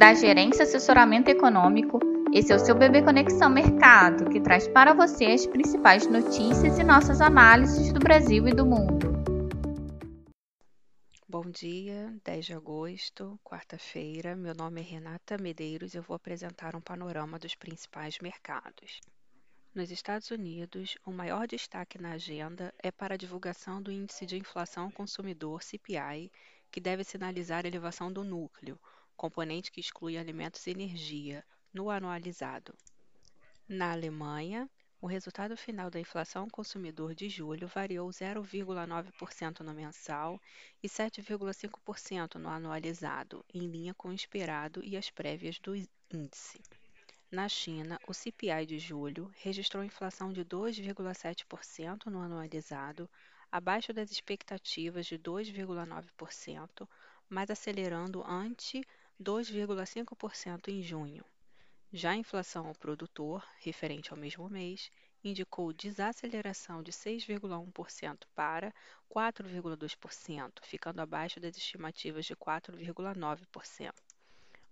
da Gerência Assessoramento Econômico. Esse é o seu Bebê Conexão Mercado, que traz para você as principais notícias e nossas análises do Brasil e do mundo. Bom dia, 10 de agosto, quarta-feira. Meu nome é Renata Medeiros e eu vou apresentar um panorama dos principais mercados. Nos Estados Unidos, o maior destaque na agenda é para a divulgação do Índice de Inflação Consumidor CPI, que deve sinalizar a elevação do núcleo, componente que exclui alimentos e energia, no anualizado. Na Alemanha, o resultado final da inflação consumidor de julho variou 0,9% no mensal e 7,5% no anualizado, em linha com o esperado e as prévias do índice. Na China, o CPI de julho registrou inflação de 2,7% no anualizado, abaixo das expectativas de 2,9%, mas acelerando ante 2,5% em junho. Já a inflação ao produtor, referente ao mesmo mês, indicou desaceleração de 6,1% para 4,2%, ficando abaixo das estimativas de 4,9%.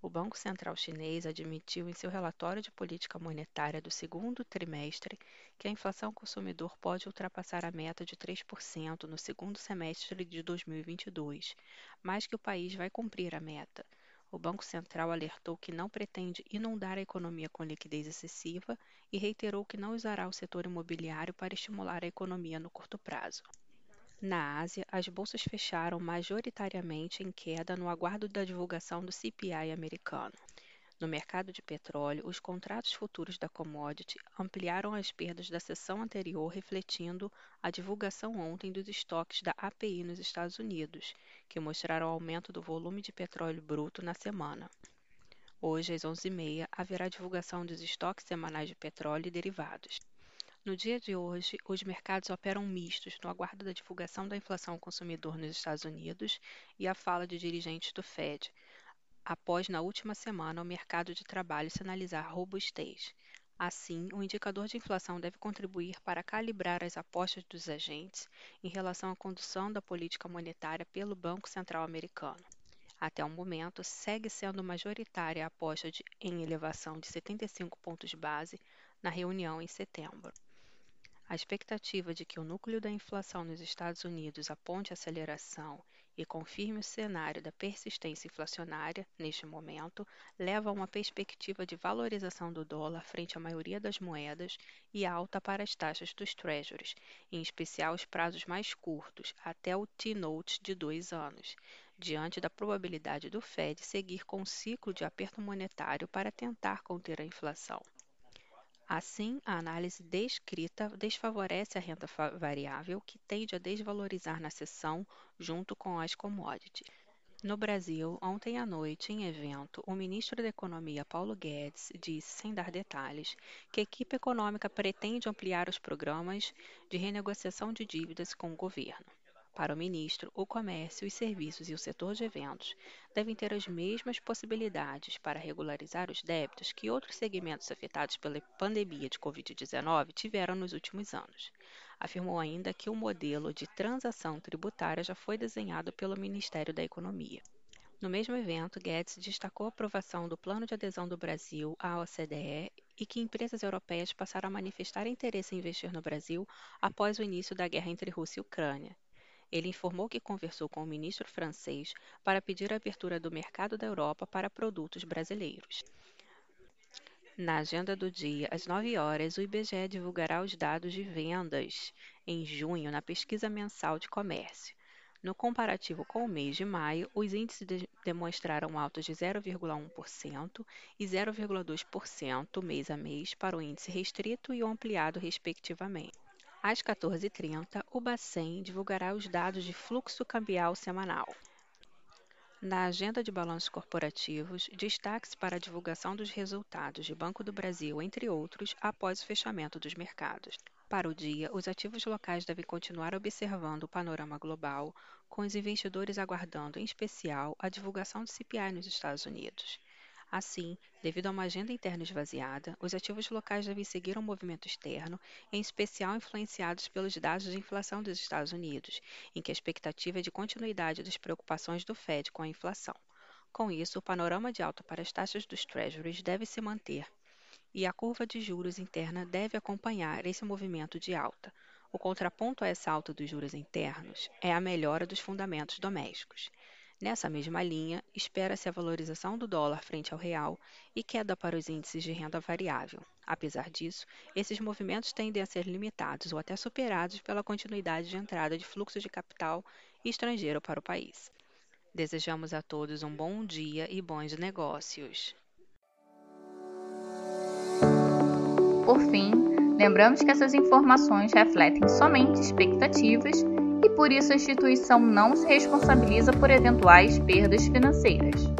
O Banco Central Chinês admitiu em seu relatório de política monetária do segundo trimestre que a inflação consumidor pode ultrapassar a meta de 3% no segundo semestre de 2022, mas que o país vai cumprir a meta o Banco Central alertou que não pretende inundar a economia com liquidez excessiva e reiterou que não usará o setor imobiliário para estimular a economia no curto prazo. Na Ásia, as bolsas fecharam majoritariamente em queda no aguardo da divulgação do CPI americano. No mercado de petróleo, os contratos futuros da commodity ampliaram as perdas da sessão anterior, refletindo a divulgação ontem dos estoques da API nos Estados Unidos, que mostraram aumento do volume de petróleo bruto na semana. Hoje, às 11h30, haverá divulgação dos estoques semanais de petróleo e derivados. No dia de hoje, os mercados operam mistos no aguardo da divulgação da inflação ao consumidor nos Estados Unidos e a fala de dirigentes do Fed, após na última semana o mercado de trabalho sinalizar robustez. Assim, o indicador de inflação deve contribuir para calibrar as apostas dos agentes em relação à condução da política monetária pelo Banco Central americano. Até o momento, segue sendo majoritária a aposta de, em elevação de 75 pontos base na reunião em setembro. A expectativa de que o núcleo da inflação nos Estados Unidos aponte aceleração e confirme o cenário da persistência inflacionária neste momento, leva a uma perspectiva de valorização do dólar frente à maioria das moedas e alta para as taxas dos treasuries, em especial os prazos mais curtos, até o T-Note de dois anos, diante da probabilidade do Fed seguir com um ciclo de aperto monetário para tentar conter a inflação. Assim, a análise descrita desfavorece a renda variável, que tende a desvalorizar na sessão junto com as commodities. No Brasil, ontem à noite, em evento, o ministro da Economia, Paulo Guedes, disse, sem dar detalhes, que a equipe econômica pretende ampliar os programas de renegociação de dívidas com o governo. Para o ministro, o comércio, os serviços e o setor de eventos devem ter as mesmas possibilidades para regularizar os débitos que outros segmentos afetados pela pandemia de Covid-19 tiveram nos últimos anos. Afirmou ainda que o modelo de transação tributária já foi desenhado pelo Ministério da Economia. No mesmo evento, Guedes destacou a aprovação do plano de adesão do Brasil à OCDE e que empresas europeias passaram a manifestar interesse em investir no Brasil após o início da guerra entre Rússia e Ucrânia. Ele informou que conversou com o ministro francês para pedir a abertura do mercado da Europa para produtos brasileiros. Na agenda do dia, às 9 horas, o IBGE divulgará os dados de vendas em junho na pesquisa mensal de comércio. No comparativo com o mês de maio, os índices de demonstraram altas de 0,1% e 0,2% mês a mês para o índice restrito e o ampliado, respectivamente. Às 14h30, o Bacen divulgará os dados de fluxo cambial semanal. Na agenda de balanços corporativos, destaque-se para a divulgação dos resultados de Banco do Brasil, entre outros, após o fechamento dos mercados. Para o dia, os ativos locais devem continuar observando o panorama global, com os investidores aguardando, em especial, a divulgação do CPI nos Estados Unidos. Assim, devido a uma agenda interna esvaziada, os ativos locais devem seguir um movimento externo, em especial influenciados pelos dados de inflação dos Estados Unidos, em que a expectativa é de continuidade das preocupações do Fed com a inflação. Com isso, o panorama de alta para as taxas dos Treasuries deve se manter e a curva de juros interna deve acompanhar esse movimento de alta. O contraponto a essa alta dos juros internos é a melhora dos fundamentos domésticos. Nessa mesma linha, espera-se a valorização do dólar frente ao real e queda para os índices de renda variável. Apesar disso, esses movimentos tendem a ser limitados ou até superados pela continuidade de entrada de fluxo de capital estrangeiro para o país. Desejamos a todos um bom dia e bons negócios. Por fim, lembramos que essas informações refletem somente expectativas por isso a instituição não se responsabiliza por eventuais perdas financeiras.